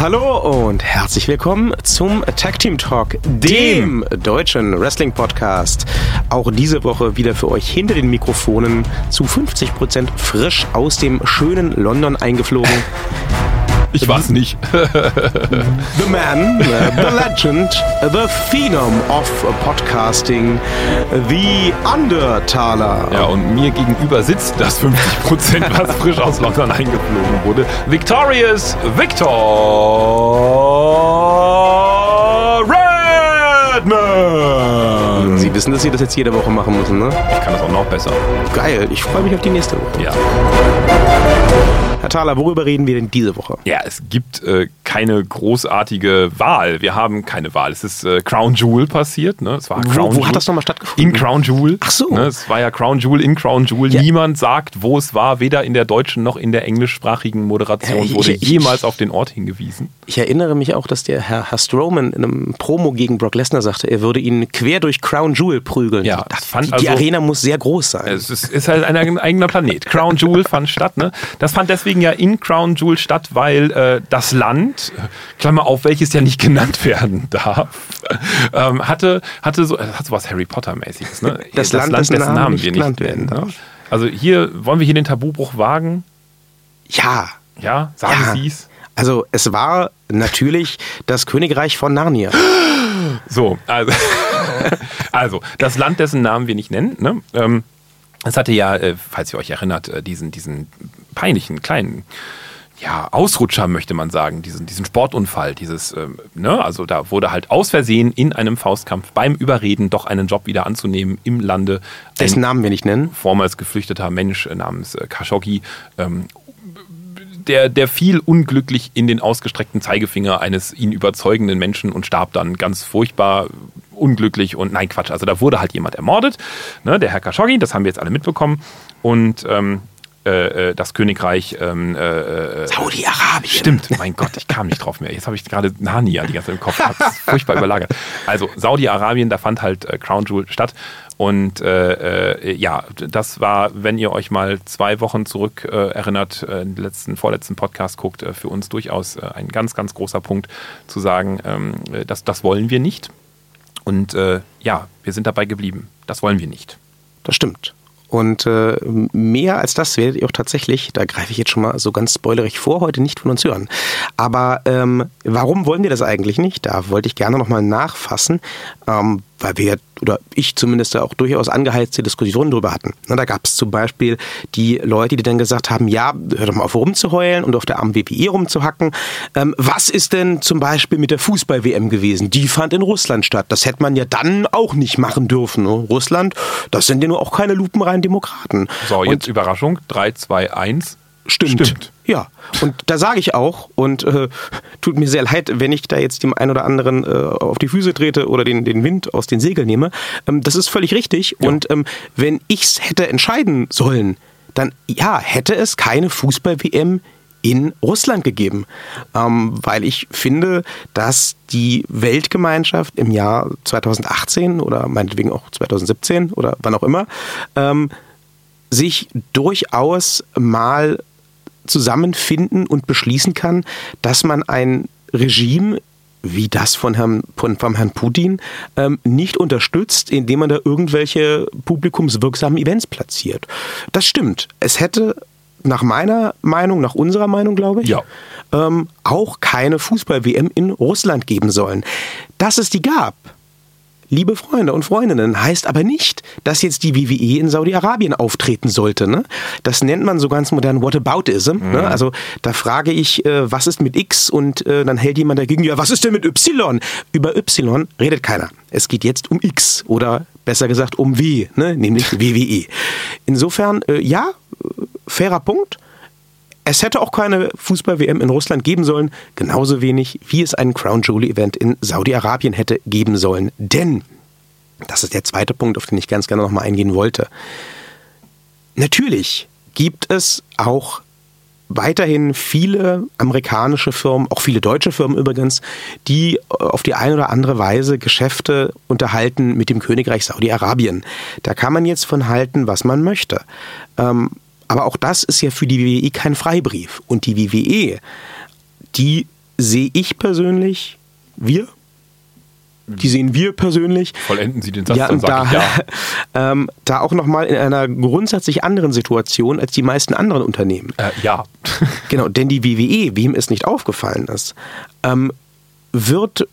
Hallo und herzlich willkommen zum Tag Team Talk, dem deutschen Wrestling Podcast. Auch diese Woche wieder für euch hinter den Mikrofonen zu 50% frisch aus dem schönen London eingeflogen. Ich war's nicht. The man, the legend, the phenom of podcasting, the Undertaler. Ja, und mir gegenüber sitzt das 50%, was frisch aus London eingeflogen wurde. Victorious Victor Redman. Sie wissen, dass Sie das jetzt jede Woche machen müssen, ne? Ich kann das auch noch besser. Geil, ich freue mich auf die nächste Woche. Ja. Herr Thaler, worüber reden wir denn diese Woche? Ja, es gibt äh, keine großartige Wahl. Wir haben keine Wahl. Es ist äh, Crown Jewel passiert. Ne? Es war Wo, Crown wo Jewel. hat das nochmal stattgefunden? In Crown Jewel. Ach so. Ne, es war ja Crown Jewel in Crown Jewel. Ja. Niemand sagt, wo es war. Weder in der deutschen noch in der englischsprachigen Moderation ich- wurde ich- jemals auf den Ort hingewiesen. Ich erinnere mich auch, dass der Herr, Herr Strowman in einem Promo gegen Brock Lesnar sagte, er würde ihn quer durch Crown Jewel prügeln. Ja, das, fand die, die also- Arena muss sehr groß sein. Es ist, ist halt ein eigener Planet. Crown Jewel fand statt. Ne? Das fand deswegen ja in Crown Jewel statt, weil äh, das Land, Klammer auf, welches ja nicht genannt werden darf, ähm, hatte, hatte so, äh, hat so was Harry Potter-mäßiges. Ne? Das Land, dessen Namen nicht genannt werden Ne? darf. Also hier, wollen wir hier den Tabubruch wagen? ja, Ja, sagen Ja. Sie es. also es war natürlich das Königreich von Narnia. So, also, also das Land, dessen Namen wir nicht nennen, ne? ähm, es hatte ja, äh, falls ihr euch erinnert, äh, diesen, diesen peinlichen kleinen ja, Ausrutscher, möchte man sagen, diesen, diesen Sportunfall, dieses, ähm, ne, also da wurde halt aus Versehen in einem Faustkampf beim Überreden doch einen Job wieder anzunehmen im Lande. Dessen Namen wir nicht nennen. vormals geflüchteter Mensch äh, namens Khashoggi, ähm, der, der fiel unglücklich in den ausgestreckten Zeigefinger eines ihn überzeugenden Menschen und starb dann ganz furchtbar unglücklich und nein, Quatsch, also da wurde halt jemand ermordet, ne, der Herr Khashoggi, das haben wir jetzt alle mitbekommen und ähm, äh, äh, das Königreich ähm, äh, äh, Saudi-Arabien. Stimmt, mein Gott, ich kam nicht drauf mehr. Jetzt habe ich gerade Narnia die ganze Zeit im Kopf. Hab's furchtbar überlagert. Also Saudi-Arabien, da fand halt äh, Crown Jewel statt. Und ja, das war, wenn ihr euch mal zwei Wochen zurück erinnert, den letzten, vorletzten Podcast guckt, für uns durchaus ein ganz, ganz großer Punkt zu sagen, ähm, äh, das, das wollen wir nicht. Und äh, ja, wir sind dabei geblieben. Das wollen wir nicht. Das stimmt. Und äh, mehr als das werdet ihr auch tatsächlich, da greife ich jetzt schon mal so ganz spoilerig vor, heute nicht von uns hören. Aber ähm, warum wollen wir das eigentlich nicht? Da wollte ich gerne nochmal nachfassen, ähm, weil wir, oder ich zumindest da auch durchaus angeheizte Diskussionen drüber hatten. Da gab es zum Beispiel die Leute, die dann gesagt haben, ja, hör doch mal auf rumzuheulen und auf der armen WWE rumzuhacken. Ähm, was ist denn zum Beispiel mit der Fußball-WM gewesen? Die fand in Russland statt. Das hätte man ja dann auch nicht machen dürfen. Ne? Russland, das sind ja nur auch keine lupenreinen Demokraten. So, Und- jetzt Überraschung. 3, 2, 1. Stimmt. Stimmt. Ja, und da sage ich auch, und äh, tut mir sehr leid, wenn ich da jetzt dem einen oder anderen äh, auf die Füße trete oder den, den Wind aus den Segeln nehme. Ähm, das ist völlig richtig. Und ähm, wenn ich's hätte entscheiden sollen, dann ja, hätte es keine Fußball-WM in Russland gegeben. Ähm, weil ich finde, dass die Weltgemeinschaft im Jahr 2018 oder meinetwegen auch 2017 oder wann auch immer, ähm, sich durchaus mal zusammenfinden und beschließen kann, dass man ein Regime wie das von Herrn, von, vom Herrn Putin ähm, nicht unterstützt, indem man da irgendwelche publikumswirksamen Events platziert. Das stimmt. Es hätte nach meiner Meinung, nach unserer Meinung, glaube ich, Ja. ähm, auch keine Fußball-WM in Russland geben sollen. Dass es die gab, liebe Freunde und Freundinnen, heißt aber nicht, dass jetzt die WWE in Saudi-Arabien auftreten sollte. Ne? Das nennt man so ganz modern Whataboutism. Ne? Also da frage ich, äh, was ist mit X? Und äh, dann hält jemand dagegen, ja, was ist denn mit Y? Über Y redet keiner. Es geht jetzt um X oder besser gesagt um W, ne? nämlich WWE. Insofern, äh, ja, fairer Punkt. Es hätte auch keine Fußball-WM in Russland geben sollen, genauso wenig wie es einen Crown Jewel-Event in Saudi-Arabien hätte geben sollen. Denn, das ist der zweite Punkt, auf den ich ganz gerne nochmal eingehen wollte, natürlich gibt es auch weiterhin viele amerikanische Firmen, auch viele deutsche Firmen übrigens, die auf die eine oder andere Weise Geschäfte unterhalten mit dem Königreich Saudi-Arabien. Da kann man jetzt von halten, was man möchte. Ähm, aber auch das ist ja für die WWE kein Freibrief. Und die WWE, die sehe ich persönlich, wir, die sehen wir persönlich. Vollenden Sie den Satz, ja, dann sag da, ich ja. ähm, da auch nochmal in einer grundsätzlich anderen Situation als die meisten anderen Unternehmen. Äh, ja. Genau, denn die WWE, wem es nicht aufgefallen ist, ähm, wird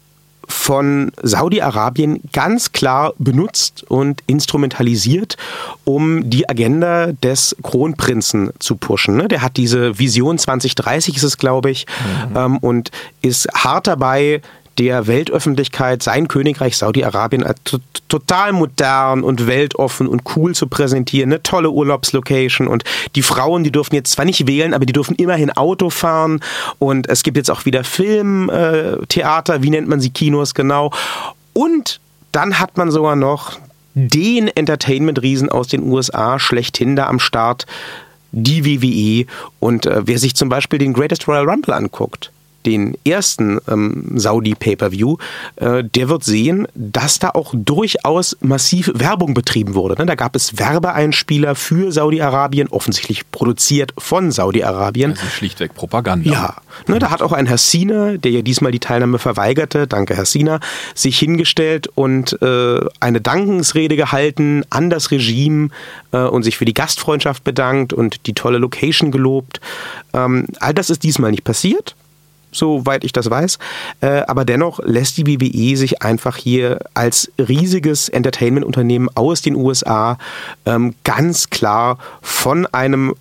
von Saudi-Arabien ganz klar benutzt und instrumentalisiert, um die Agenda des Kronprinzen zu pushen. ne? Der hat diese Vision 2030, ist es, glaube ich, ähm, und ist hart dabei, der Weltöffentlichkeit sein Königreich Saudi-Arabien als to- total modern und weltoffen und cool zu präsentieren. Eine tolle Urlaubslocation und die Frauen, die dürfen jetzt zwar nicht wählen, aber die dürfen immerhin Auto fahren und es gibt jetzt auch wieder Film, äh, Theater, wie nennt man sie, Kinos genau. Und dann hat man sogar noch den Entertainment-Riesen aus den USA schlechthin da am Start, die WWE. Und äh, wer sich zum Beispiel den Greatest Royal Rumble anguckt, den ersten ähm, Saudi Pay-per-View, äh, der wird sehen, dass da auch durchaus massiv Werbung betrieben wurde. Ne? Da gab es Werbeeinspieler für Saudi-Arabien, offensichtlich produziert von Saudi-Arabien. Das ist schlichtweg Propaganda. Ja, ne, da hat auch ein Herr Sina, der ja diesmal die Teilnahme verweigerte, danke Herr Sina, sich hingestellt und äh, eine Dankensrede gehalten an das Regime äh, und sich für die Gastfreundschaft bedankt und die tolle Location gelobt. Ähm, all das ist diesmal nicht passiert soweit ich das weiß. Äh, aber dennoch lässt die WWE sich einfach hier als riesiges Entertainment-Unternehmen aus den USA ähm, ganz klar von einem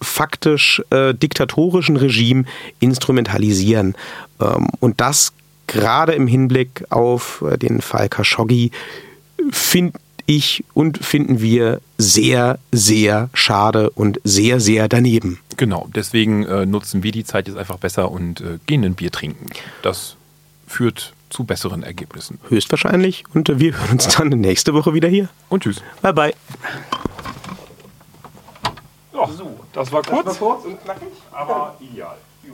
faktisch äh, diktatorischen Regime instrumentalisieren. Ähm, und das gerade im Hinblick auf äh, den Fall Khashoggi finde ich und finden wir sehr, sehr schade und sehr, sehr daneben. Genau, deswegen äh, nutzen wir die Zeit jetzt einfach besser und äh, gehen ein Bier trinken. Das führt zu besseren Ergebnissen. Höchstwahrscheinlich. Und äh, wir hören uns dann nächste Woche wieder hier. Und tschüss. Bye, bye. das war kurz, kurz und knackig. aber ideal. Ja.